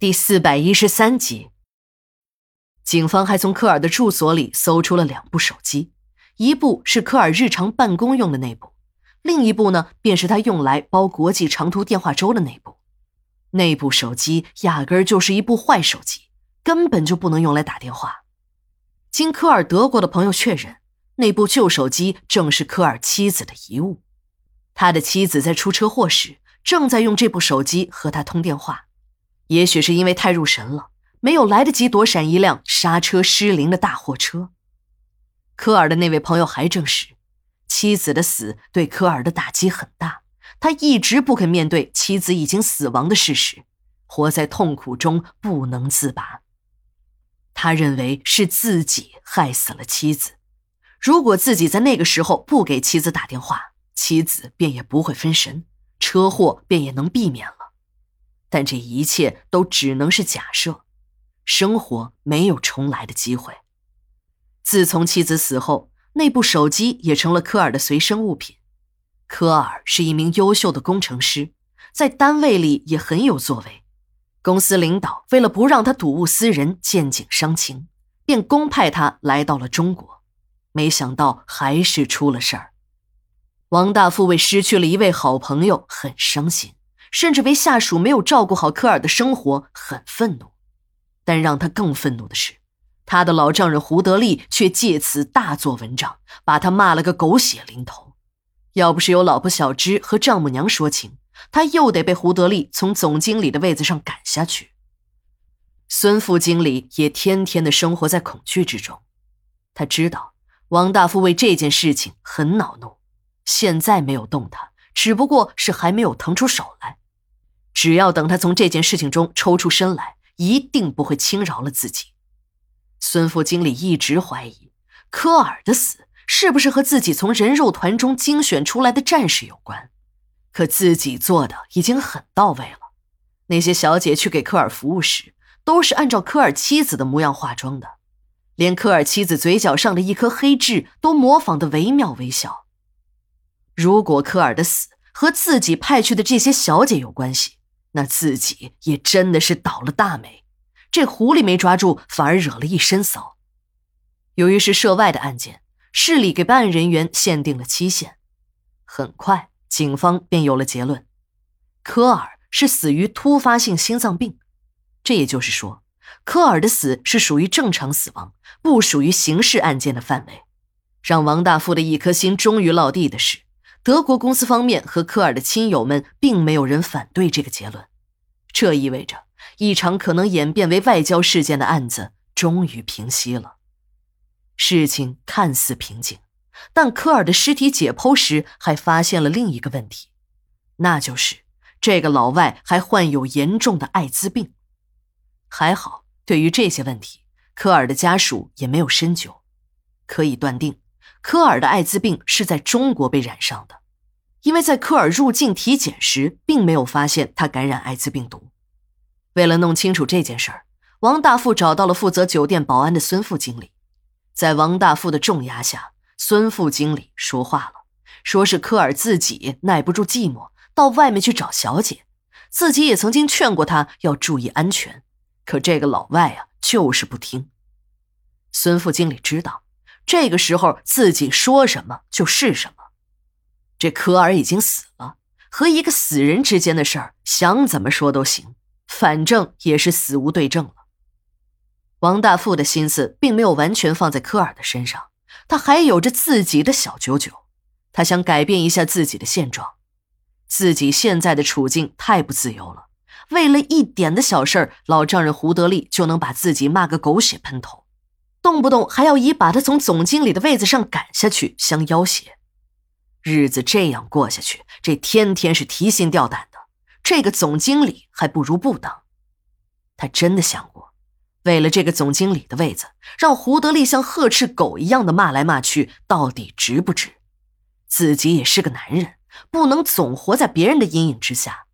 第四百一十三集，警方还从科尔的住所里搜出了两部手机，一部是科尔日常办公用的那部，另一部呢，便是他用来包国际长途电话粥的那部。那部手机压根儿就是一部坏手机，根本就不能用来打电话。经科尔德国的朋友确认，那部旧手机正是科尔妻子的遗物。他的妻子在出车祸时，正在用这部手机和他通电话。也许是因为太入神了，没有来得及躲闪一辆刹车失灵的大货车。科尔的那位朋友还证实，妻子的死对科尔的打击很大，他一直不肯面对妻子已经死亡的事实，活在痛苦中不能自拔。他认为是自己害死了妻子，如果自己在那个时候不给妻子打电话，妻子便也不会分神，车祸便也能避免了。但这一切都只能是假设，生活没有重来的机会。自从妻子死后，那部手机也成了科尔的随身物品。科尔是一名优秀的工程师，在单位里也很有作为。公司领导为了不让他睹物思人、见景伤情，便公派他来到了中国。没想到还是出了事儿。王大富为失去了一位好朋友很伤心。甚至为下属没有照顾好科尔的生活很愤怒，但让他更愤怒的是，他的老丈人胡德利却借此大做文章，把他骂了个狗血淋头。要不是有老婆小芝和丈母娘说情，他又得被胡德利从总经理的位子上赶下去。孙副经理也天天的生活在恐惧之中，他知道王大富为这件事情很恼怒，现在没有动他，只不过是还没有腾出手来。只要等他从这件事情中抽出身来，一定不会轻饶了自己。孙副经理一直怀疑科尔的死是不是和自己从人肉团中精选出来的战士有关，可自己做的已经很到位了。那些小姐去给科尔服务时，都是按照科尔妻子的模样化妆的，连科尔妻子嘴角上的一颗黑痣都模仿的惟妙惟肖。如果科尔的死和自己派去的这些小姐有关系，那自己也真的是倒了大霉，这狐狸没抓住，反而惹了一身骚。由于是涉外的案件，市里给办案人员限定了期限，很快警方便有了结论：科尔是死于突发性心脏病。这也就是说，科尔的死是属于正常死亡，不属于刑事案件的范围。让王大富的一颗心终于落地的是。德国公司方面和科尔的亲友们并没有人反对这个结论，这意味着一场可能演变为外交事件的案子终于平息了。事情看似平静，但科尔的尸体解剖时还发现了另一个问题，那就是这个老外还患有严重的艾滋病。还好，对于这些问题，科尔的家属也没有深究，可以断定。科尔的艾滋病是在中国被染上的，因为在科尔入境体检时，并没有发现他感染艾滋病毒。为了弄清楚这件事儿，王大富找到了负责酒店保安的孙副经理。在王大富的重压下，孙副经理说话了，说是科尔自己耐不住寂寞，到外面去找小姐，自己也曾经劝过他要注意安全，可这个老外啊，就是不听。孙副经理知道。这个时候自己说什么就是什么，这科尔已经死了，和一个死人之间的事儿，想怎么说都行，反正也是死无对证了。王大富的心思并没有完全放在科尔的身上，他还有着自己的小九九，他想改变一下自己的现状，自己现在的处境太不自由了，为了一点的小事儿，老丈人胡德利就能把自己骂个狗血喷头。动不动还要以把他从总经理的位子上赶下去相要挟，日子这样过下去，这天天是提心吊胆的。这个总经理还不如不当。他真的想过，为了这个总经理的位子，让胡德利像呵斥狗一样的骂来骂去，到底值不值？自己也是个男人，不能总活在别人的阴影之下。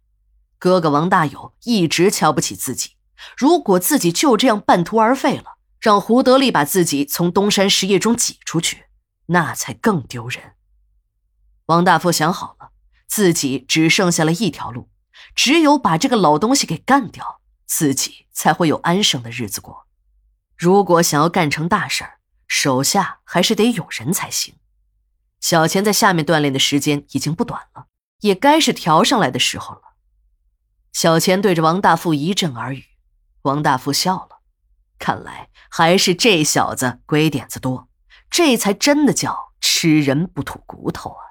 哥哥王大有一直瞧不起自己，如果自己就这样半途而废了。让胡德利把自己从东山实业中挤出去，那才更丢人。王大富想好了，自己只剩下了一条路，只有把这个老东西给干掉，自己才会有安生的日子过。如果想要干成大事儿，手下还是得有人才行。小钱在下面锻炼的时间已经不短了，也该是调上来的时候了。小钱对着王大富一阵耳语，王大富笑了，看来还是这小子鬼点子多，这才真的叫吃人不吐骨头啊。